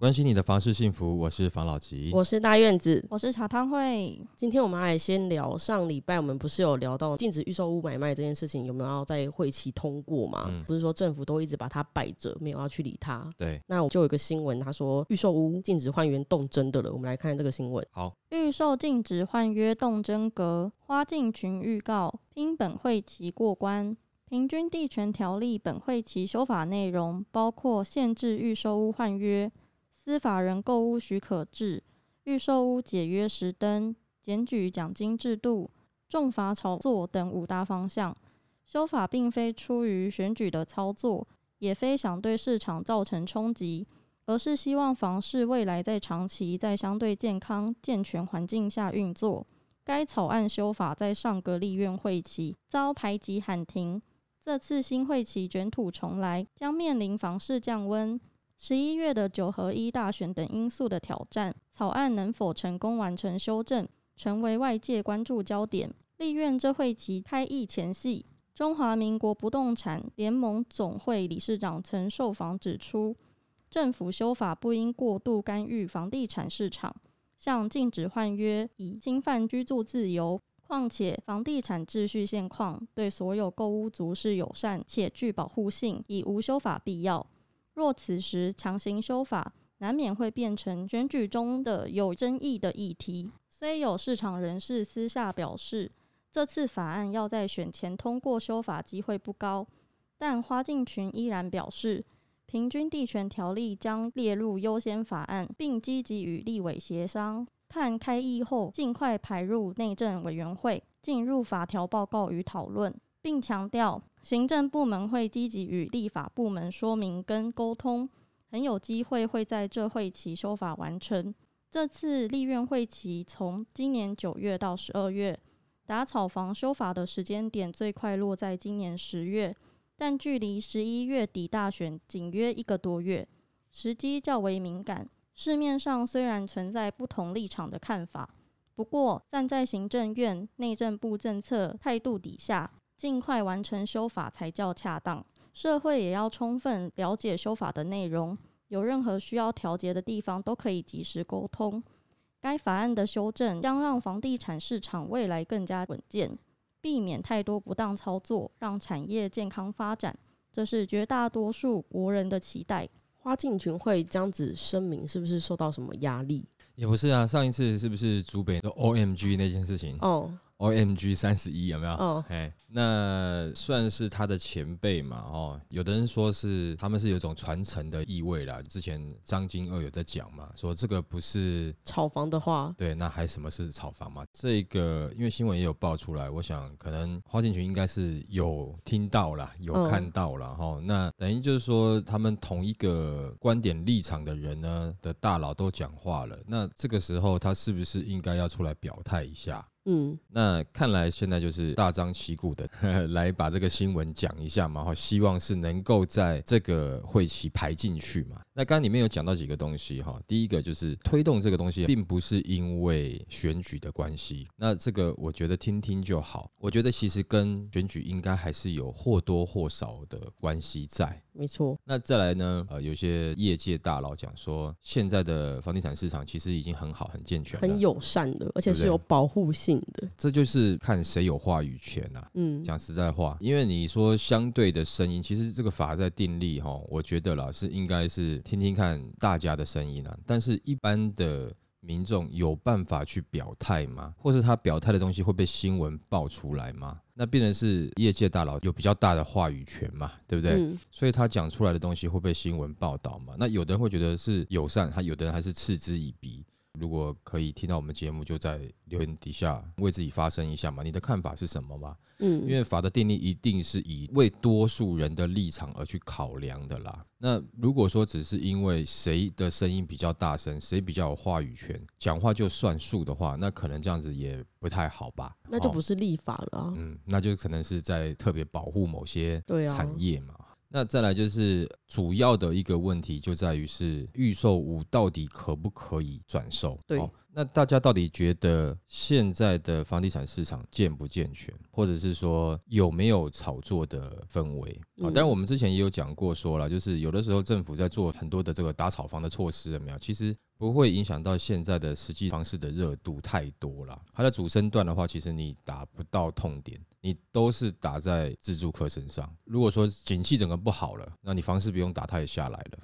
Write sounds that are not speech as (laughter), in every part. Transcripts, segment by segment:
关心你的房事幸福，我是房老吉，我是大院子，我是茶汤会。今天我们来先聊上礼拜我们不是有聊到禁止预售屋买卖这件事情有没有要在会期通过嘛？嗯、不是说政府都一直把它摆着，没有要去理它。对，那我就有一个新闻，他说预售屋禁止换约动真的了。我们来看这个新闻。好，预售禁止换约动真格，花进群预告拼本会期过关。平均地权条例本会期修法内容包括限制预售屋换约。司法人购屋许可制、预售屋解约实登、检举奖金制度、重罚炒作等五大方向。修法并非出于选举的操作，也非想对市场造成冲击，而是希望房市未来在长期在相对健康健全环境下运作。该草案修法在上个立院会期遭排挤喊停，这次新会期卷土重来，将面临房市降温。十一月的九合一大选等因素的挑战，草案能否成功完成修正，成为外界关注焦点。立院这会期开议前夕，中华民国不动产联盟总会理事长曾受访指出，政府修法不应过度干预房地产市场，像禁止换约已侵犯居住自由。况且房地产秩序现况对所有购屋族是友善且具保护性，已无修法必要。若此时强行修法，难免会变成选举中的有争议的议题。虽有市场人士私下表示，这次法案要在选前通过修法机会不高，但花敬群依然表示，平均地权条例将列入优先法案，并积极与立委协商，盼开议后尽快排入内政委员会，进入法条报告与讨论。并强调，行政部门会积极与立法部门说明跟沟通，很有机会会在这会期修法完成。这次立院会期从今年九月到十二月，打草房修法的时间点最快落在今年十月，但距离十一月底大选仅约一个多月，时机较为敏感。市面上虽然存在不同立场的看法，不过站在行政院内政部政策态度底下。尽快完成修法才叫恰当，社会也要充分了解修法的内容，有任何需要调节的地方都可以及时沟通。该法案的修正将让房地产市场未来更加稳健，避免太多不当操作，让产业健康发展，这是绝大多数国人的期待。花敬群会这样子声明，是不是受到什么压力？也不是啊，上一次是不是竹北的 OMG 那件事情？哦。OMG 三十一有没有？哦，哎，那算是他的前辈嘛？哦，有的人说是他们是有一种传承的意味啦。之前张金二有在讲嘛，说这个不是炒房的话，对，那还什么是炒房嘛？这个因为新闻也有爆出来，我想可能花敬群应该是有听到啦，有看到了哈、哦。那等于就是说，他们同一个观点立场的人呢的大佬都讲话了，那这个时候他是不是应该要出来表态一下？嗯，那看来现在就是大张旗鼓的呵呵来把这个新闻讲一下嘛，哈，希望是能够在这个会期排进去嘛。那刚刚里面有讲到几个东西哈，第一个就是推动这个东西，并不是因为选举的关系。那这个我觉得听听就好。我觉得其实跟选举应该还是有或多或少的关系在。没错。那再来呢？呃，有些业界大佬讲说，现在的房地产市场其实已经很好、很健全、很友善的，而且是有保护性的。这就是看谁有话语权呐。嗯，讲实在话，因为你说相对的声音，其实这个法在定立哈，我觉得啦是应该是。听听看大家的声音啊，但是一般的民众有办法去表态吗？或是他表态的东西会被新闻爆出来吗？那变成是业界大佬有比较大的话语权嘛，对不对？嗯、所以他讲出来的东西会被新闻报道嘛？那有的人会觉得是友善，他有的人还是嗤之以鼻。如果可以听到我们节目，就在留言底下为自己发声一下嘛，你的看法是什么嘛？嗯，因为法的定义一定是以为多数人的立场而去考量的啦。那如果说只是因为谁的声音比较大声，谁比较有话语权，讲话就算数的话，那可能这样子也不太好吧？那就不是立法了啊。嗯，那就可能是在特别保护某些产业嘛。那再来就是主要的一个问题就在于是预售屋到底可不可以转售？对。哦那大家到底觉得现在的房地产市场健不健全，或者是说有没有炒作的氛围啊？当然，我们之前也有讲过，说了就是有的时候政府在做很多的这个打炒房的措施，有没有？其实不会影响到现在的实际房市的热度太多了。它的主升段的话，其实你打不到痛点，你都是打在自住客身上。如果说景气整个不好了，那你房市不用打，它也下来了。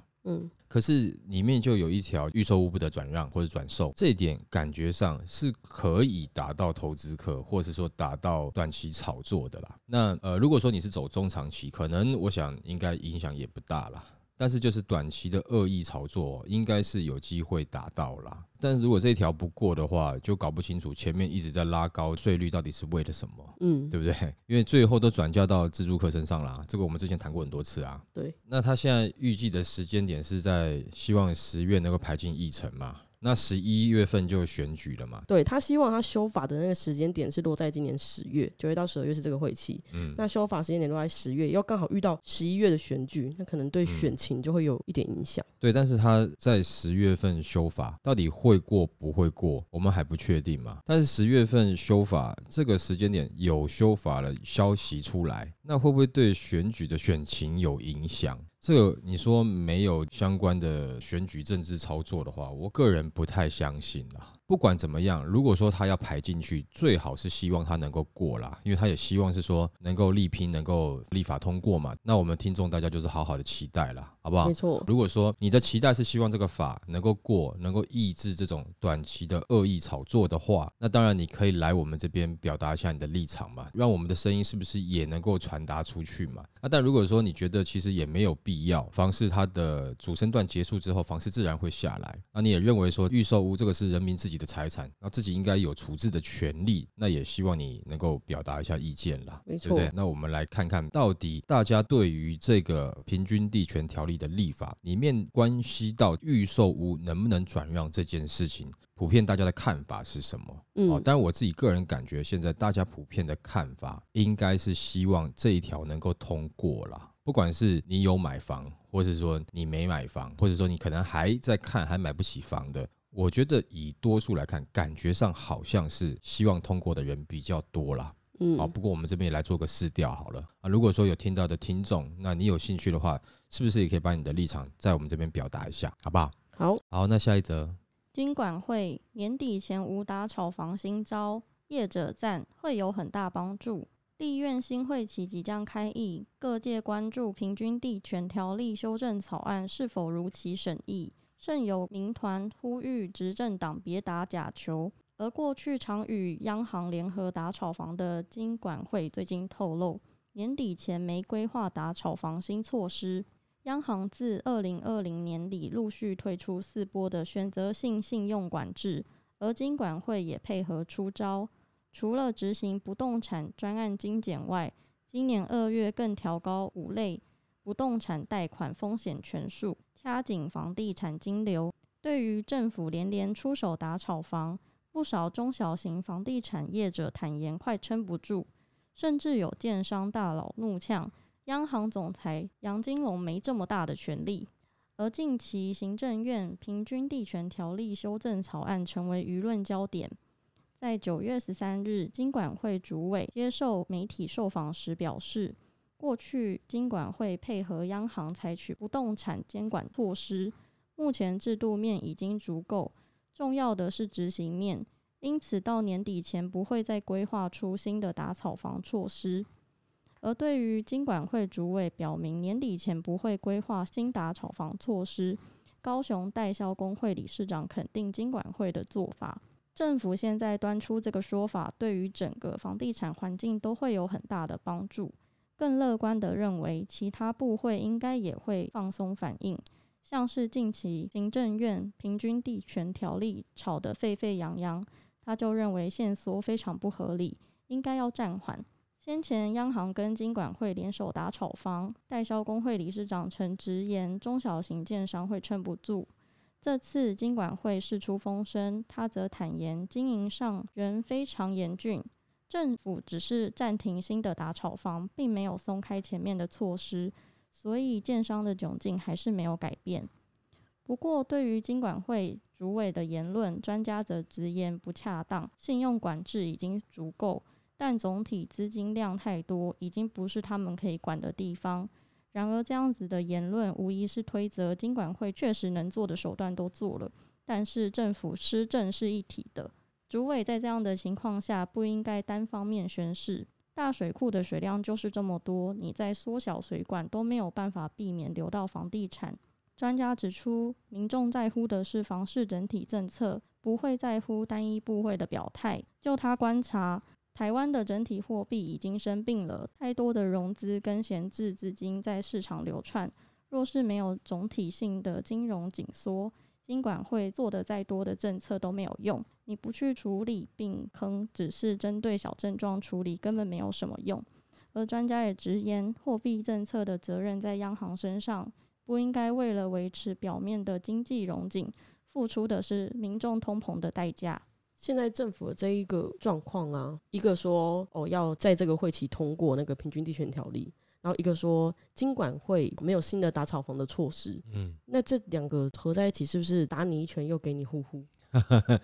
可是里面就有一条预售物不得转让或者转售，这一点感觉上是可以达到投资客，或是说达到短期炒作的啦。那呃，如果说你是走中长期，可能我想应该影响也不大啦。但是就是短期的恶意炒作，应该是有机会达到啦。但是如果这一条不过的话，就搞不清楚前面一直在拉高税率到底是为了什么，嗯，对不对？(laughs) 因为最后都转嫁到自助客身上啦。这个我们之前谈过很多次啊。对，那他现在预计的时间点是在希望十月能够排进议程嘛？那十一月份就选举了嘛？对，他希望他修法的那个时间点是落在今年十月，九月到十二月是这个会期。嗯，那修法时间点落在十月，又刚好遇到十一月的选举，那可能对选情就会有一点影响。嗯。对，但是他在十月份修法，到底会过不会过，我们还不确定嘛。但是十月份修法这个时间点有修法的消息出来，那会不会对选举的选情有影响？这个你说没有相关的选举政治操作的话，我个人不太相信啦。不管怎么样，如果说他要排进去，最好是希望他能够过啦，因为他也希望是说能够力拼，能够立法通过嘛。那我们听众大家就是好好的期待啦，好不好？没错。如果说你的期待是希望这个法能够过，能够抑制这种短期的恶意炒作的话，那当然你可以来我们这边表达一下你的立场嘛，让我们的声音是不是也能够传达出去嘛？那但如果说你觉得其实也没有必要，房市它的主升段结束之后，房市自然会下来。那你也认为说预售屋这个是人民自己的财产，那自己应该有处置的权利，那也希望你能够表达一下意见啦，没错，对不对？那我们来看看到底大家对于这个平均地权条例的立法里面关系到预售屋能不能转让这件事情，普遍大家的看法是什么？嗯，哦，但我自己个人感觉，现在大家普遍的看法应该是希望这一条能够通过啦。不管是你有买房，或是说你没买房，或者说你可能还在看还买不起房的。我觉得以多数来看，感觉上好像是希望通过的人比较多啦。嗯，好，不过我们这边也来做个试调好了啊。如果说有听到的听众，那你有兴趣的话，是不是也可以把你的立场在我们这边表达一下，好不好？好，好，那下一则，金管会年底前无打炒房新招，业者赞会有很大帮助。立院新会期即将开议，各界关注平均地权条例修正草案是否如期审议。甚有民团呼吁执政党别打假球，而过去常与央行联合打炒房的金管会最近透露，年底前没规划打炒房新措施。央行自二零二零年底陆续推出四波的选择性信用管制，而金管会也配合出招，除了执行不动产专案精简外，今年二月更调高五类不动产贷款风险权数。加紧房地产金流，对于政府连连出手打炒房，不少中小型房地产业者坦言快撑不住，甚至有建商大佬怒呛央行总裁杨金龙没这么大的权力。而近期行政院平均地权条例修正草案成为舆论焦点，在九月十三日，金管会主委接受媒体受访时表示。过去金管会配合央行采取不动产监管措施，目前制度面已经足够，重要的是执行面，因此到年底前不会再规划出新的打炒房措施。而对于金管会主委表明年底前不会规划新打炒房措施，高雄代销工会理事长肯定金管会的做法。政府现在端出这个说法，对于整个房地产环境都会有很大的帮助。更乐观地认为，其他部会应该也会放松反应，像是近期行政院平均地权条例吵得沸沸扬扬，他就认为限缩非常不合理，应该要暂缓。先前央行跟金管会联手打炒房，代销工会理事长曾直言中小型建商会撑不住。这次金管会释出风声，他则坦言经营上仍非常严峻。政府只是暂停新的打炒房，并没有松开前面的措施，所以建商的窘境还是没有改变。不过，对于金管会主委的言论，专家则直言不恰当，信用管制已经足够，但总体资金量太多，已经不是他们可以管的地方。然而，这样子的言论无疑是推责金管会确实能做的手段都做了，但是政府施政是一体的，主委在这样的情况下不应该单方面宣示。大水库的水量就是这么多，你在缩小水管都没有办法避免流到房地产。专家指出，民众在乎的是房市整体政策，不会在乎单一部会的表态。就他观察，台湾的整体货币已经生病了，太多的融资跟闲置资金在市场流窜。若是没有总体性的金融紧缩，金管会做的再多的政策都没有用。你不去处理病坑，只是针对小症状处理，根本没有什么用。而专家也直言，货币政策的责任在央行身上。不应该为了维持表面的经济融景，付出的是民众通膨的代价。现在政府的这一个状况啊，一个说哦要在这个会期通过那个平均地权条例，然后一个说金管会没有新的打草房的措施。嗯，那这两个合在一起，是不是打你一拳又给你呼呼？(laughs)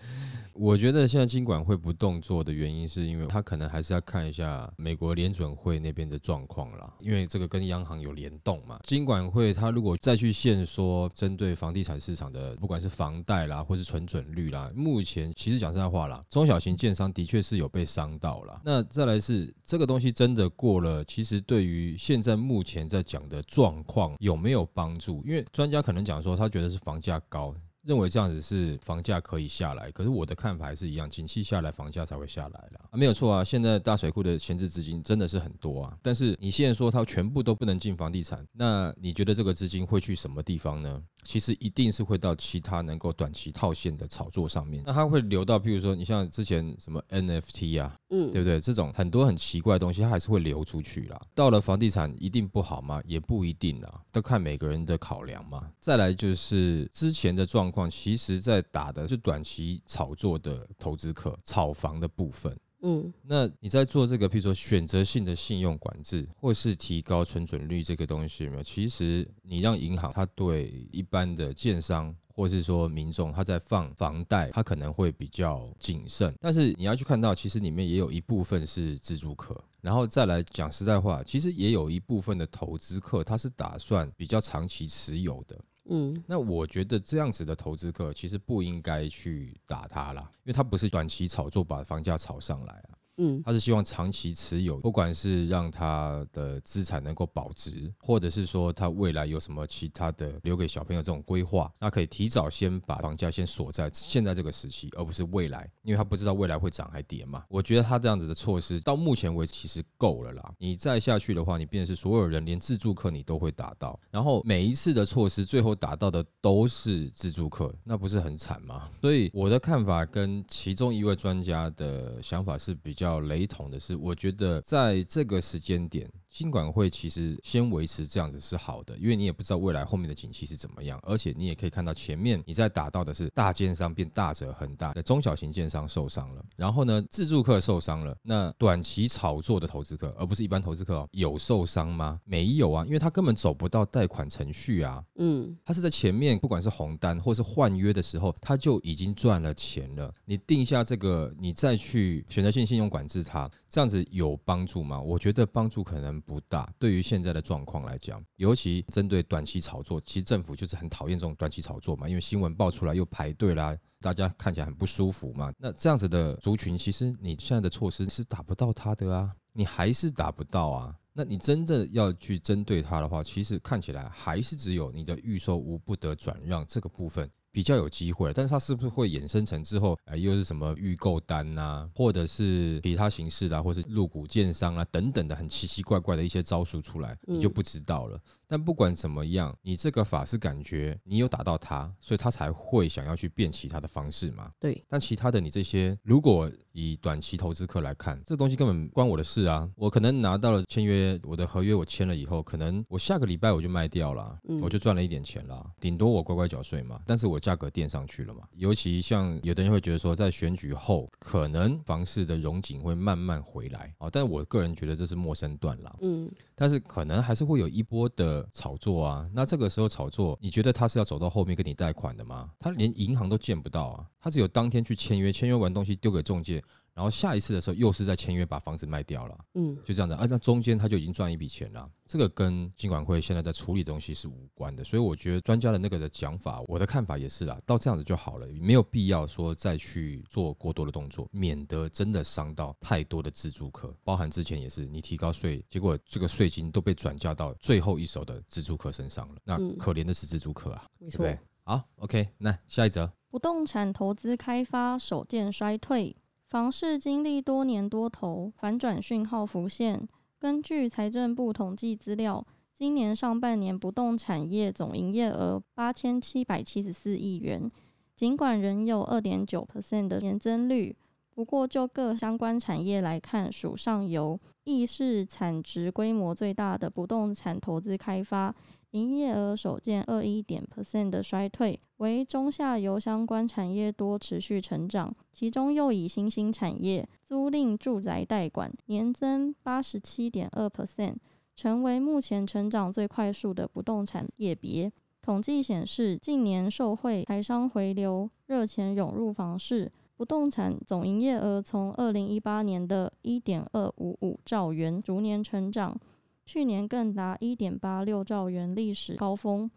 我觉得现在金管会不动作的原因，是因为他可能还是要看一下美国联准会那边的状况啦，因为这个跟央行有联动嘛。金管会他如果再去限缩针对房地产市场的，不管是房贷啦，或是存准率啦，目前其实讲实在话啦，中小型建商的确是有被伤到了。那再来是这个东西真的过了，其实对于现在目前在讲的状况有没有帮助？因为专家可能讲说，他觉得是房价高。认为这样子是房价可以下来，可是我的看法还是一样，景气下来，房价才会下来了。啊，没有错啊，现在大水库的闲置资金真的是很多啊，但是你现在说它全部都不能进房地产，那你觉得这个资金会去什么地方呢？其实一定是会到其他能够短期套现的炒作上面，那它会流到，譬如说你像之前什么 NFT 啊，嗯，对不对？这种很多很奇怪的东西，它还是会流出去啦。到了房地产一定不好吗？也不一定啦，都看每个人的考量嘛。再来就是之前的状况，其实在打的是短期炒作的投资客，炒房的部分。嗯，那你在做这个，譬如说选择性的信用管制，或是提高存准率这个东西有没有？其实你让银行，它对一般的建商，或是说民众，他在放房贷，他可能会比较谨慎。但是你要去看到，其实里面也有一部分是自住客，然后再来讲实在话，其实也有一部分的投资客，他是打算比较长期持有的。嗯，那我觉得这样子的投资客其实不应该去打他啦，因为他不是短期炒作把房价炒上来啊。嗯，他是希望长期持有，不管是让他的资产能够保值，或者是说他未来有什么其他的留给小朋友这种规划，那可以提早先把房价先锁在现在这个时期，而不是未来，因为他不知道未来会涨还跌嘛。我觉得他这样子的措施到目前为止其实够了啦。你再下去的话，你变是所有人连自住客你都会打到，然后每一次的措施最后打到的都是自住客，那不是很惨吗？所以我的看法跟其中一位专家的想法是比较。比较雷同的是，我觉得在这个时间点。金管会其实先维持这样子是好的，因为你也不知道未来后面的景气是怎么样，而且你也可以看到前面你在打到的是大建商变大者很大，的中小型建商受伤了，然后呢自助客受伤了，那短期炒作的投资客，而不是一般投资客，有受伤吗？没有啊，因为他根本走不到贷款程序啊，嗯，他是在前面不管是红单或是换约的时候，他就已经赚了钱了。你定下这个，你再去选择性信用管制它，这样子有帮助吗？我觉得帮助可能。不大，对于现在的状况来讲，尤其针对短期炒作，其实政府就是很讨厌这种短期炒作嘛，因为新闻爆出来又排队啦，大家看起来很不舒服嘛。那这样子的族群，其实你现在的措施是打不到他的啊，你还是打不到啊。那你真的要去针对他的话，其实看起来还是只有你的预售屋不得转让这个部分。比较有机会，但是它是不是会衍生成之后，哎，又是什么预购单呐、啊，或者是其他形式的、啊，或是入股建商啊等等的很奇奇怪怪的一些招数出来，你就不知道了。嗯但不管怎么样，你这个法是感觉你有打到他，所以他才会想要去变其他的方式嘛。对。但其他的你这些，如果以短期投资客来看，这东西根本关我的事啊。我可能拿到了签约，我的合约我签了以后，可能我下个礼拜我就卖掉了，我就赚了一点钱了，顶多我乖乖缴税嘛。但是我价格垫上去了嘛。尤其像有的人会觉得说，在选举后，可能房市的融景会慢慢回来啊。但是我个人觉得这是陌生段了。嗯。但是可能还是会有一波的炒作啊。那这个时候炒作，你觉得他是要走到后面跟你贷款的吗？他连银行都见不到啊，他只有当天去签约，签约完东西丢给中介。然后下一次的时候，又是在签约把房子卖掉了，嗯，就这样子啊，那中间他就已经赚一笔钱了。这个跟金管会现在在处理的东西是无关的，所以我觉得专家的那个的讲法，我的看法也是啦，到这样子就好了，没有必要说再去做过多的动作，免得真的伤到太多的自住客。包含之前也是，你提高税，结果这个税金都被转嫁到最后一手的自住客身上了，那可怜的是自住客啊，嗯、对不对？好，OK，那下一则，不动产投资开发首见衰退。房市经历多年多头，反转讯号浮现。根据财政部统计资料，今年上半年不动产业总营业额八千七百七十四亿元，尽管仍有二点九 percent 的年增率，不过就各相关产业来看，属上游，亦是产值规模最大的不动产投资开发。营业额首见二一点 percent 的衰退，为中下游相关产业多持续成长，其中又以新兴产业租赁住宅代管年增八十七点二 percent，成为目前成长最快速的不动产业别。统计显示，近年受惠台商回流，热钱涌入房市，不动产总营业额从二零一八年的一点二五五兆元逐年成长。去年更达一点八六兆元历史高峰，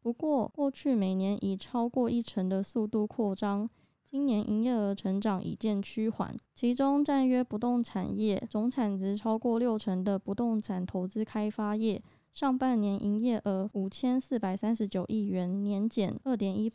不过过去每年以超过一成的速度扩张，今年营业额成长已见趋缓。其中占约不动产业总产值超过六成的不动产投资开发业，上半年营业额五千四百三十九亿元，年减二点一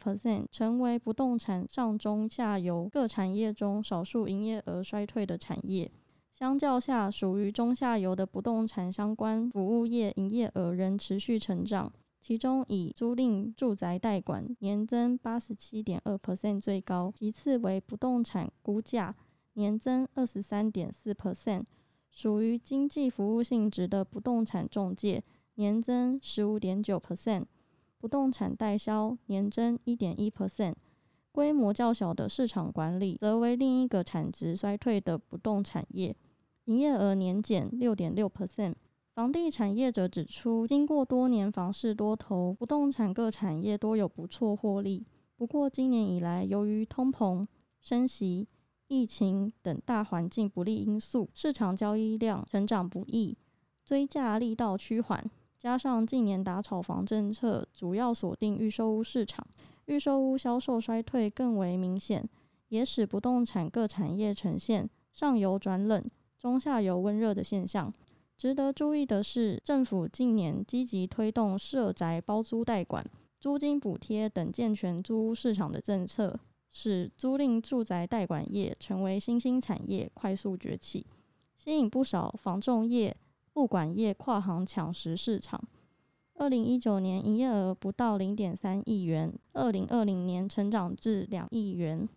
成为不动产上中下游各产业中少数营业额衰退的产业。相较下，属于中下游的不动产相关服务业营业额仍持续成长，其中以租赁住宅代管年增八十七点二 percent 最高，其次为不动产估价年增二十三点四 percent，属于经济服务性质的不动产中介年增十五点九 percent，不动产代销年增一点一 percent，规模较小的市场管理则为另一个产值衰退的不动产业。营业额年减六点六 percent。房地产业者指出，经过多年房市多头，不动产各产业都有不错获利。不过，今年以来，由于通膨、升息、疫情等大环境不利因素，市场交易量成长不易，追价力道趋缓。加上近年打炒房政策主要锁定预售屋市场，预售屋销售衰退更为明显，也使不动产各产业呈现上游转冷。中下游温热的现象，值得注意的是，政府近年积极推动社宅包租代管、租金补贴等健全租屋市场的政策，使租赁住宅代管业成为新兴产业，快速崛起，吸引不少房仲业、物管业跨行抢食市场。二零一九年营业额不到零点三亿元，二零二零年成长至两亿元，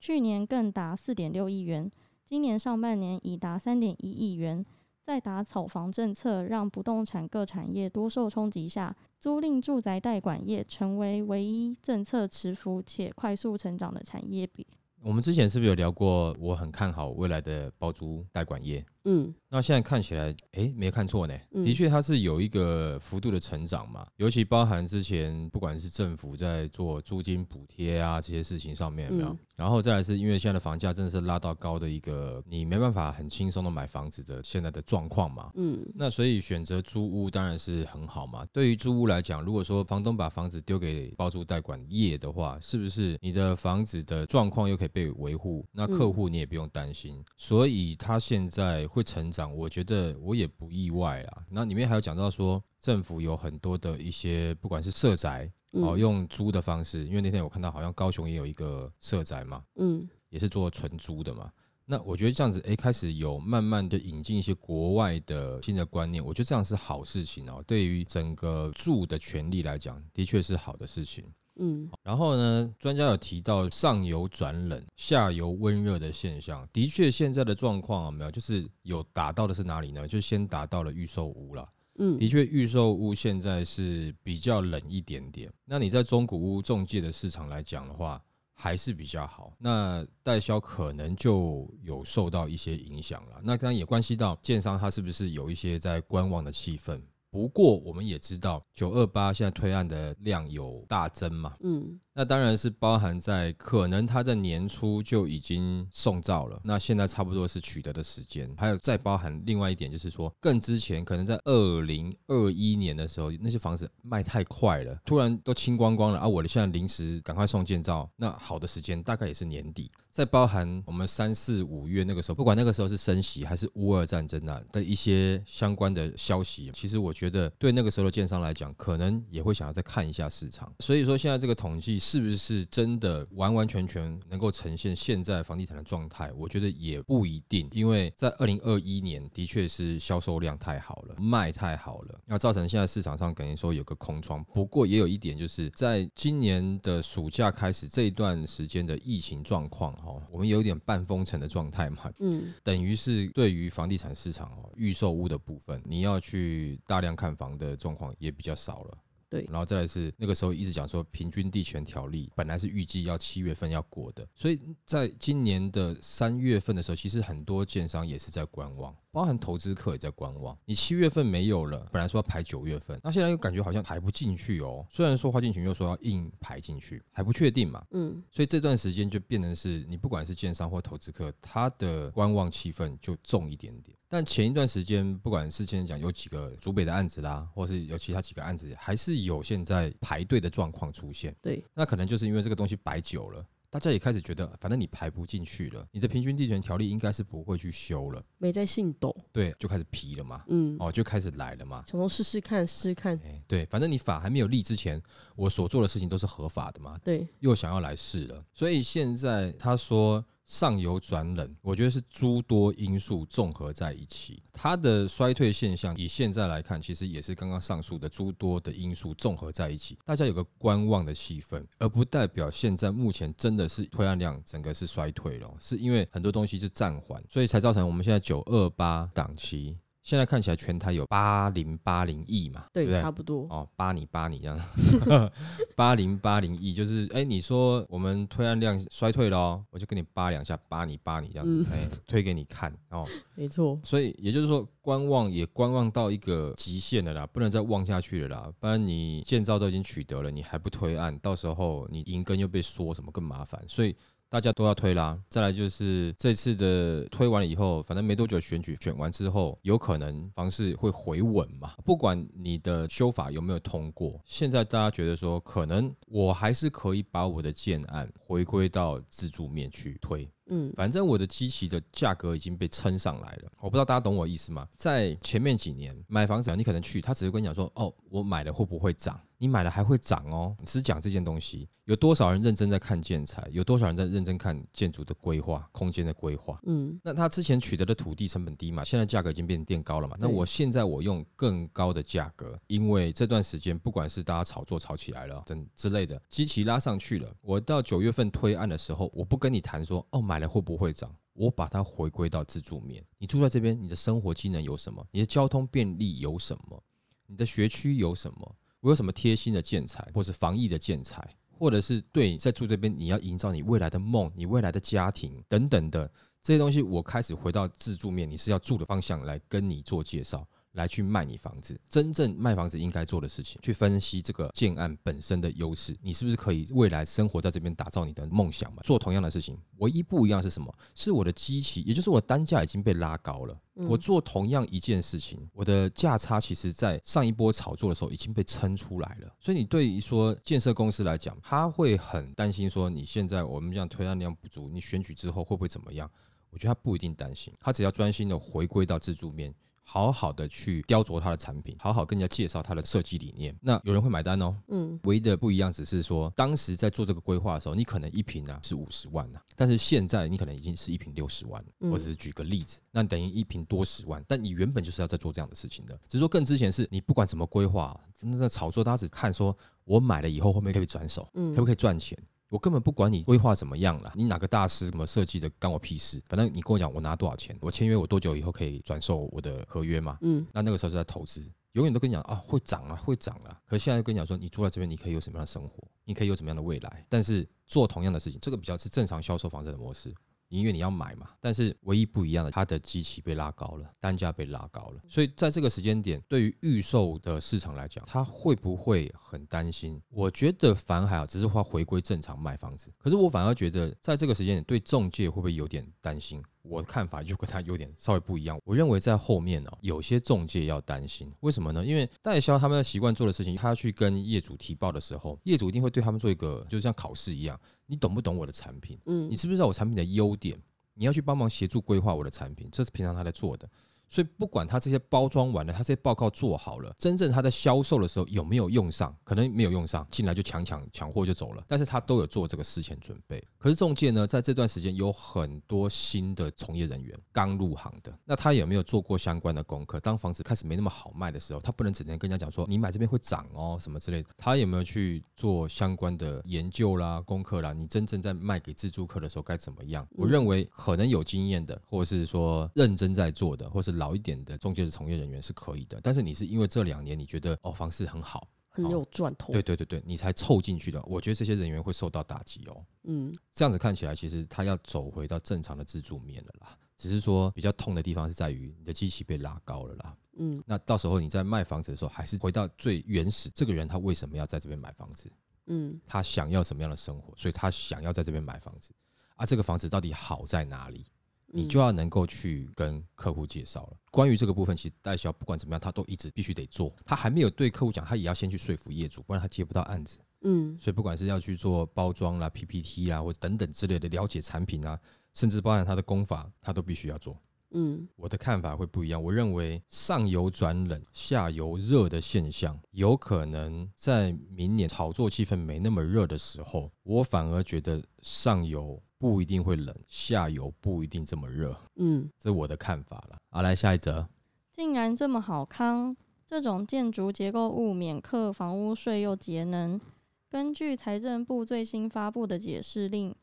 去年更达四点六亿元。今年上半年已达三点一亿元，在打炒房政策让不动产各产业多受冲击下，租赁住宅代管业成为唯一政策持服且快速成长的产业比。我们之前是不是有聊过？我很看好未来的包租代管业。嗯，那现在看起来，哎，没看错呢。的确，它是有一个幅度的成长嘛。尤其包含之前不管是政府在做租金补贴啊这些事情上面有没有？然后再来是因为现在的房价真的是拉到高的一个，你没办法很轻松的买房子的现在的状况嘛。嗯，那所以选择租屋当然是很好嘛。对于租屋来讲，如果说房东把房子丢给包租代管业的话，是不是你的房子的状况又可以被维护？那客户你也不用担心。所以他现在。会成长，我觉得我也不意外啦。那里面还有讲到说，政府有很多的一些，不管是社宅哦，用租的方式，因为那天我看到好像高雄也有一个社宅嘛，嗯，也是做纯租的嘛。那我觉得这样子，哎，开始有慢慢的引进一些国外的新的观念，我觉得这样是好事情哦。对于整个住的权利来讲，的确是好的事情。嗯，然后呢，专家有提到上游转冷、下游温热的现象，的确现在的状况有没有？就是有达到的是哪里呢？就先达到了预售屋了。嗯，的确预售屋现在是比较冷一点点。那你在中古屋中介的市场来讲的话，还是比较好。那代销可能就有受到一些影响了。那当然也关系到建商他是不是有一些在观望的气氛。不过我们也知道，九二八现在推案的量有大增嘛，嗯，那当然是包含在可能他在年初就已经送造了，那现在差不多是取得的时间，还有再包含另外一点就是说，更之前可能在二零二一年的时候，那些房子卖太快了，突然都清光光了啊，我现在临时赶快送建造，那好的时间大概也是年底。再包含我们三四五月那个时候，不管那个时候是升息还是乌俄战争啊的一些相关的消息，其实我觉得对那个时候的建商来讲，可能也会想要再看一下市场。所以说现在这个统计是不是真的完完全全能够呈现现在房地产的状态？我觉得也不一定，因为在二零二一年的确是销售量太好了，卖太好了，那造成现在市场上等于说有个空窗。不过也有一点就是在今年的暑假开始这一段时间的疫情状况。哦，我们有点半封城的状态嘛，嗯，等于是对于房地产市场哦，预售屋的部分，你要去大量看房的状况也比较少了。对，然后再来是那个时候一直讲说平均地权条例本来是预计要七月份要过的，所以在今年的三月份的时候，其实很多建商也是在观望，包含投资客也在观望。你七月份没有了，本来说要排九月份，那现在又感觉好像排不进去哦。虽然说花敬群又说要硬排进去，还不确定嘛。嗯，所以这段时间就变成是你不管是建商或投资客，他的观望气氛就重一点点。但前一段时间，不管是现在讲有几个竹北的案子啦，或是有其他几个案子，还是有现在排队的状况出现。对，那可能就是因为这个东西摆久了，大家也开始觉得，反正你排不进去了，你的平均地权条例应该是不会去修了，没在信斗。对，就开始皮了嘛。嗯，哦，就开始来了嘛。想说试试看，试试看。欸，对，反正你法还没有立之前，我所做的事情都是合法的嘛。对，又想要来试了，所以现在他说。上游转冷，我觉得是诸多因素综合在一起，它的衰退现象以现在来看，其实也是刚刚上述的诸多的因素综合在一起，大家有个观望的气氛，而不代表现在目前真的是推案量整个是衰退了，是因为很多东西是暂缓，所以才造成我们现在九二八档期。现在看起来全台有八零八零亿嘛，对，对对？差不多。哦，八你八你这样，(laughs) 八零八零亿就是，哎，你说我们推案量衰退了哦，我就跟你扒两下，扒你扒你这样子，哎、嗯，(laughs) 推给你看哦，没错，所以也就是说，观望也观望到一个极限了啦，不能再望下去了啦，不然你建造都已经取得了，你还不推案，到时候你银根又被缩，什么更麻烦，所以。大家都要推啦，再来就是这次的推完了以后，反正没多久选举选完之后，有可能房市会回稳嘛。不管你的修法有没有通过，现在大家觉得说，可能我还是可以把我的建案回归到自住面去推。嗯，反正我的机器的价格已经被撑上来了。我不知道大家懂我意思吗？在前面几年买房子，你可能去，他只是跟你讲说，哦，我买了会不会涨？你买了还会涨哦，你只讲这件东西，有多少人认真在看建材？有多少人在认真看建筑的规划、空间的规划？嗯，那他之前取得的土地成本低嘛，现在价格已经变垫高了嘛。那我现在我用更高的价格，因为这段时间不管是大家炒作炒起来了等之类的，基期拉上去了，我到九月份推案的时候，我不跟你谈说哦，买了会不会涨？我把它回归到自住面，你住在这边，你的生活机能有什么？你的交通便利有什么？你的学区有什么？我有什么贴心的建材，或是防疫的建材，或者是对你在住这边你要营造你未来的梦、你未来的家庭等等的这些东西，我开始回到自住面，你是要住的方向来跟你做介绍。来去卖你房子，真正卖房子应该做的事情，去分析这个建案本身的优势，你是不是可以未来生活在这边，打造你的梦想嘛？做同样的事情，唯一不一样是什么？是我的机器，也就是我的单价已经被拉高了。我做同样一件事情，我的价差其实在上一波炒作的时候已经被撑出来了。所以你对于说建设公司来讲，他会很担心说，你现在我们这样推案量不足，你选举之后会不会怎么样？我觉得他不一定担心，他只要专心的回归到自住面。好好的去雕琢他的产品，好好跟人家介绍他的设计理念，那有人会买单哦。嗯，唯一的不一样只是说，当时在做这个规划的时候，你可能一瓶啊是五十万呐，但是现在你可能已经是一瓶六十万。我只是举个例子，那等于一瓶多十万，但你原本就是要在做这样的事情的，只是说更之前是你不管怎么规划，真的在炒作，大家只看说我买了以后后面可以转手，可不可以赚钱？我根本不管你规划怎么样了，你哪个大师怎么设计的，干我屁事。反正你跟我讲，我拿多少钱，我签约，我多久以后可以转售我的合约嘛？嗯，那那个时候是在投资，永远都跟你讲啊，会涨啊，会涨啊。可是现在跟你讲说，你住在这边，你可以有什么样的生活，你可以有什么样的未来。但是做同样的事情，这个比较是正常销售房子的模式。因为你要买嘛，但是唯一不一样的，它的机器被拉高了，单价被拉高了，所以在这个时间点，对于预售的市场来讲，它会不会很担心？我觉得反而还好，只是会回归正常卖房子。可是我反而觉得，在这个时间点，对中介会不会有点担心？我的看法就跟他有点稍微不一样。我认为在后面呢，有些中介要担心，为什么呢？因为代销他们的习惯做的事情，他要去跟业主提报的时候，业主一定会对他们做一个，就像考试一样。你懂不懂我的产品？嗯，你知不知道我产品的优点？你要去帮忙协助规划我的产品，这是平常他在做的。所以不管他这些包装完了，他这些报告做好了，真正他在销售的时候有没有用上？可能没有用上，进来就抢抢抢货就走了。但是他都有做这个事前准备。可是中介呢，在这段时间有很多新的从业人员刚入行的，那他有没有做过相关的功课？当房子开始没那么好卖的时候，他不能只能跟人家讲说你买这边会涨哦什么之类的。他有没有去做相关的研究啦、功课啦？你真正在卖给自住客的时候该怎么样？我认为可能有经验的，或者是说认真在做的，或是。老一点的中介的从业人员是可以的，但是你是因为这两年你觉得哦房市很好，很有赚头，对对对对，你才凑进去的。我觉得这些人员会受到打击哦。嗯，这样子看起来，其实他要走回到正常的自助面了啦。只是说比较痛的地方是在于你的机器被拉高了啦。嗯，那到时候你在卖房子的时候，还是回到最原始，这个人他为什么要在这边买房子？嗯，他想要什么样的生活？所以他想要在这边买房子啊。这个房子到底好在哪里？你就要能够去跟客户介绍了。关于这个部分，其实代销不管怎么样，他都一直必须得做。他还没有对客户讲，他也要先去说服业主，不然他接不到案子。嗯，所以不管是要去做包装啦、PPT 啦，或者等等之类的了解产品啊，甚至包含他的工法，他都必须要做。嗯，我的看法会不一样。我认为上游转冷、下游热的现象，有可能在明年炒作气氛没那么热的时候，我反而觉得上游。不一定会冷，下游不一定这么热。嗯，这是我的看法了。好，来下一则。竟然这么好康，这种建筑结构物免课房屋税又节能。根据财政部最新发布的解释令，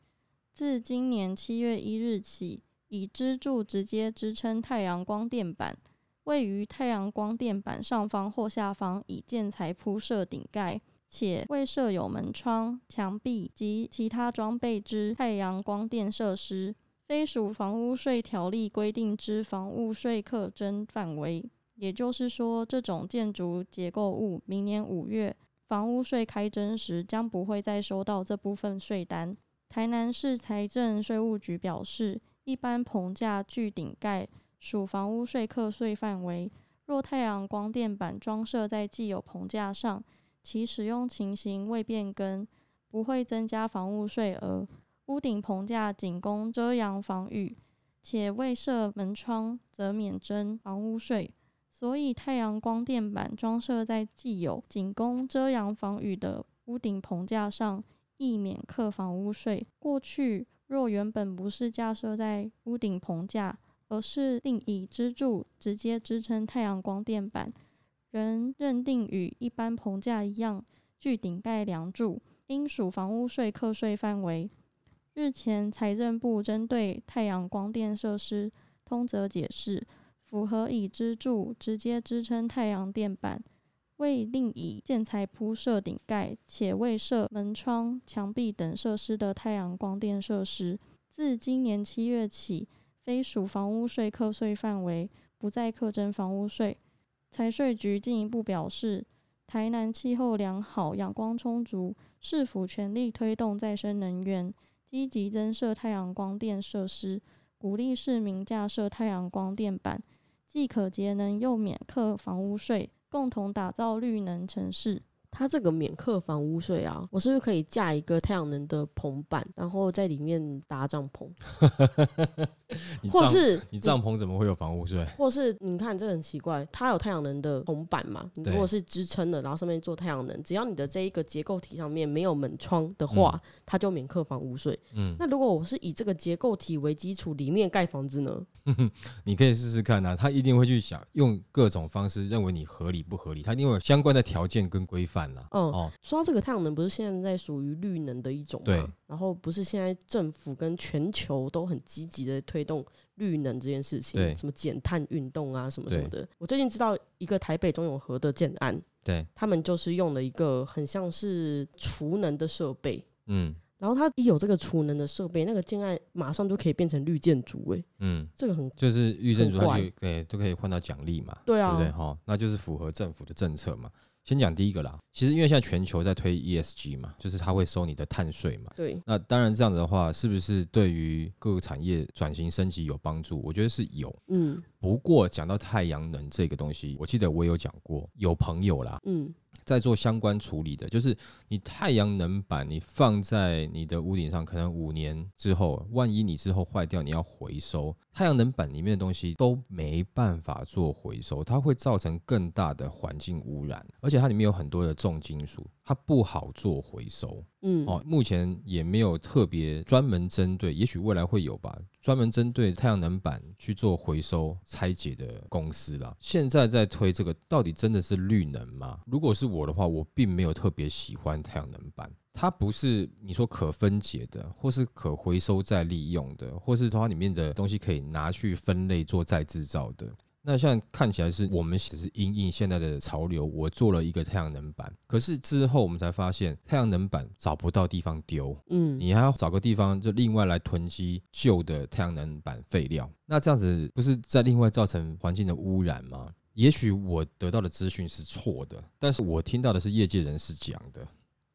自今年七月一日起，以支柱直接支撑太阳光电板，位于太阳光电板上方或下方以建材铺设顶盖。且未设有门窗、墙壁及其他装备之太阳光电设施，非属房屋税条例规定之房屋税课征范围。也就是说，这种建筑结构物，明年五月房屋税开征时，将不会再收到这部分税单。台南市财政税务局表示，一般棚架具顶盖属房屋税课税范围。若太阳光电板装设在既有棚架上，其使用情形未变更，不会增加房屋税额。屋顶棚架仅供遮阳防雨，且未设门窗，则免征房屋税。所以，太阳光电板装设在既有仅供遮阳防雨的屋顶棚架上，亦免课房屋税。过去，若原本不是架设在屋顶棚架，而是另以支柱直接支撑太阳光电板。仍认定与一般棚架一样，具顶盖梁柱，应属房屋税课税范围。日前，财政部针对太阳光电设施通则解释，符合以支柱直接支撑太阳电板，未另以建材铺设顶盖，且未设门窗、墙壁等设施的太阳光电设施，自今年七月起，非属房屋税课税范围，不再课征房屋税。财税局进一步表示，台南气候良好、阳光充足，市府全力推动再生能源，积极增设太阳光电设施，鼓励市民架设太阳光电板，既可节能又免课房屋税，共同打造绿能城市。它这个免客房屋税啊，我是不是可以架一个太阳能的棚板，然后在里面搭帐篷？(laughs) (laughs) 或是你帐篷怎么会有房屋税？或是你看这很奇怪，它有太阳能的铜板嘛？你如果是支撑的，然后上面做太阳能，只要你的这一个结构体上面没有门窗的话，嗯、它就免课房屋税。嗯，那如果我是以这个结构体为基础，里面盖房子呢？(laughs) 你可以试试看啊，他一定会去想用各种方式，认为你合理不合理，他一定会有相关的条件跟规范啦。嗯，哦，说到这个太阳能，不是现在属于绿能的一种吗？对。然后不是现在政府跟全球都很积极的推动绿能这件事情，什么减碳运动啊，什么什么的。我最近知道一个台北中永和的建案，对，他们就是用了一个很像是储能的设备，嗯。然后它一有这个储能的设备，那个建案马上就可以变成绿建筑哎。嗯，这个很就是绿建筑，它就对都可以换到奖励嘛。对啊，对不对？哈，那就是符合政府的政策嘛。先讲第一个啦，其实因为现在全球在推 ESG 嘛，就是它会收你的碳税嘛。对。那当然这样子的话，是不是对于各个产业转型升级有帮助？我觉得是有。嗯。不过讲到太阳能这个东西，我记得我有讲过，有朋友啦。嗯。在做相关处理的，就是你太阳能板，你放在你的屋顶上，可能五年之后，万一你之后坏掉，你要回收太阳能板里面的东西都没办法做回收，它会造成更大的环境污染，而且它里面有很多的重金属，它不好做回收。嗯，哦，目前也没有特别专门针对，也许未来会有吧，专门针对太阳能板去做回收拆解的公司啦。现在在推这个，到底真的是绿能吗？如果是我的话，我并没有特别喜欢太阳能板，它不是你说可分解的，或是可回收再利用的，或是它里面的东西可以拿去分类做再制造的。那现在看起来是我们只是因应现在的潮流，我做了一个太阳能板，可是之后我们才发现太阳能板找不到地方丢，嗯，你还要找个地方就另外来囤积旧的太阳能板废料，那这样子不是在另外造成环境的污染吗？也许我得到的资讯是错的，但是我听到的是业界人士讲的，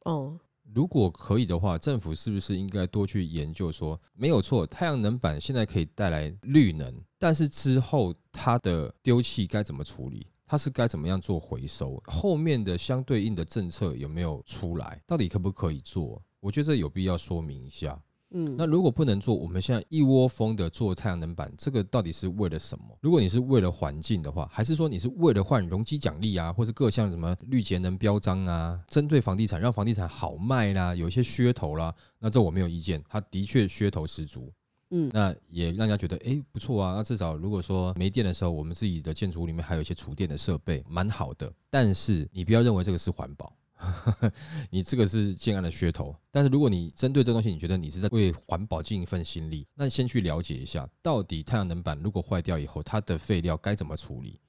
哦。如果可以的话，政府是不是应该多去研究说，没有错，太阳能板现在可以带来绿能，但是之后它的丢弃该怎么处理？它是该怎么样做回收？后面的相对应的政策有没有出来？到底可不可以做？我觉得这有必要说明一下。嗯，那如果不能做，我们现在一窝蜂的做太阳能板，这个到底是为了什么？如果你是为了环境的话，还是说你是为了换容积奖励啊，或是各项什么绿节能标章啊，针对房地产让房地产好卖啦，有一些噱头啦，那这我没有意见，它的确噱头十足。嗯，那也让人家觉得哎不错啊，那至少如果说没电的时候，我们自己的建筑物里面还有一些储电的设备，蛮好的。但是你不要认为这个是环保。(laughs) 你这个是建案的噱头，但是如果你针对这东西，你觉得你是在为环保尽一份心力，那先去了解一下，到底太阳能板如果坏掉以后，它的废料该怎么处理，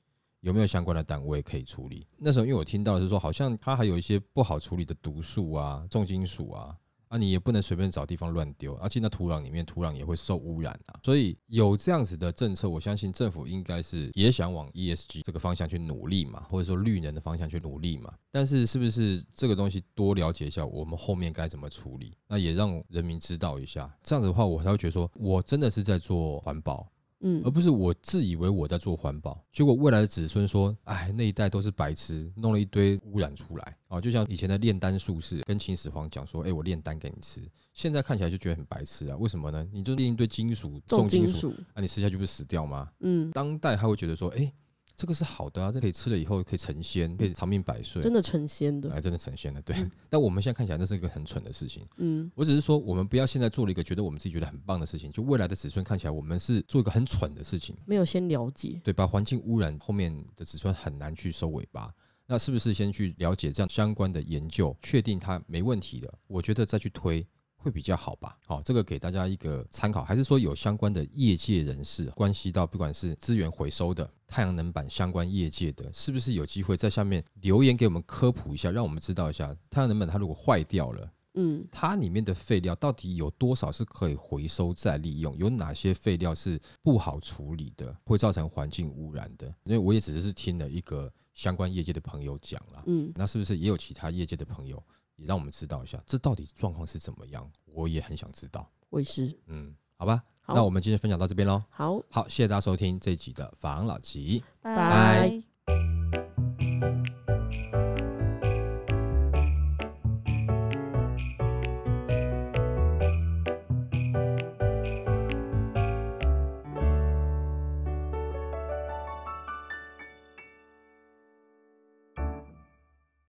有没有相关的单位可以处理？那时候因为我听到是说，好像它还有一些不好处理的毒素啊、重金属啊。那、你也不能随便找地方乱丢，而且那土壤里面土壤也会受污染啊。所以有这样子的政策，我相信政府应该是也想往 ESG 这个方向去努力嘛，或者说绿能的方向去努力嘛。但是是不是这个东西多了解一下，我们后面该怎么处理？那也让人民知道一下。这样子的话，我才会觉得说我真的是在做环保。嗯，而不是我自以为我在做环保，结果未来的子孙说，哎，那一代都是白痴，弄了一堆污染出来啊，就像以前的炼丹术士跟秦始皇讲说，哎，我炼丹给你吃，现在看起来就觉得很白痴啊，为什么呢？你就炼一堆金属，重金属，那、啊、你吃下去不是死掉吗？嗯，当代他会觉得说，哎。这个是好的啊，这可以吃了以后可以成仙，可以长命百岁，真的成仙的，哎，真的成仙的，对。嗯、(laughs) 但我们现在看起来那是一个很蠢的事情，嗯，我只是说，我们不要现在做了一个觉得我们自己觉得很棒的事情，就未来的子孙看起来我们是做一个很蠢的事情，没有先了解，对，把环境污染后面的子孙很难去收尾巴，那是不是先去了解这样相关的研究，确定它没问题的，我觉得再去推。会比较好吧？好，这个给大家一个参考，还是说有相关的业界人士关系到，不管是资源回收的、太阳能板相关业界的，是不是有机会在下面留言给我们科普一下，让我们知道一下太阳能板它如果坏掉了，嗯，它里面的废料到底有多少是可以回收再利用？有哪些废料是不好处理的，会造成环境污染的？因为我也只是听了一个相关业界的朋友讲了，嗯，那是不是也有其他业界的朋友？也让我们知道一下，这到底状况是怎么样？我也很想知道。我也是。嗯，好吧，好，那我们今天分享到这边喽。好，好，谢谢大家收听这一集的法郎老吉，拜拜。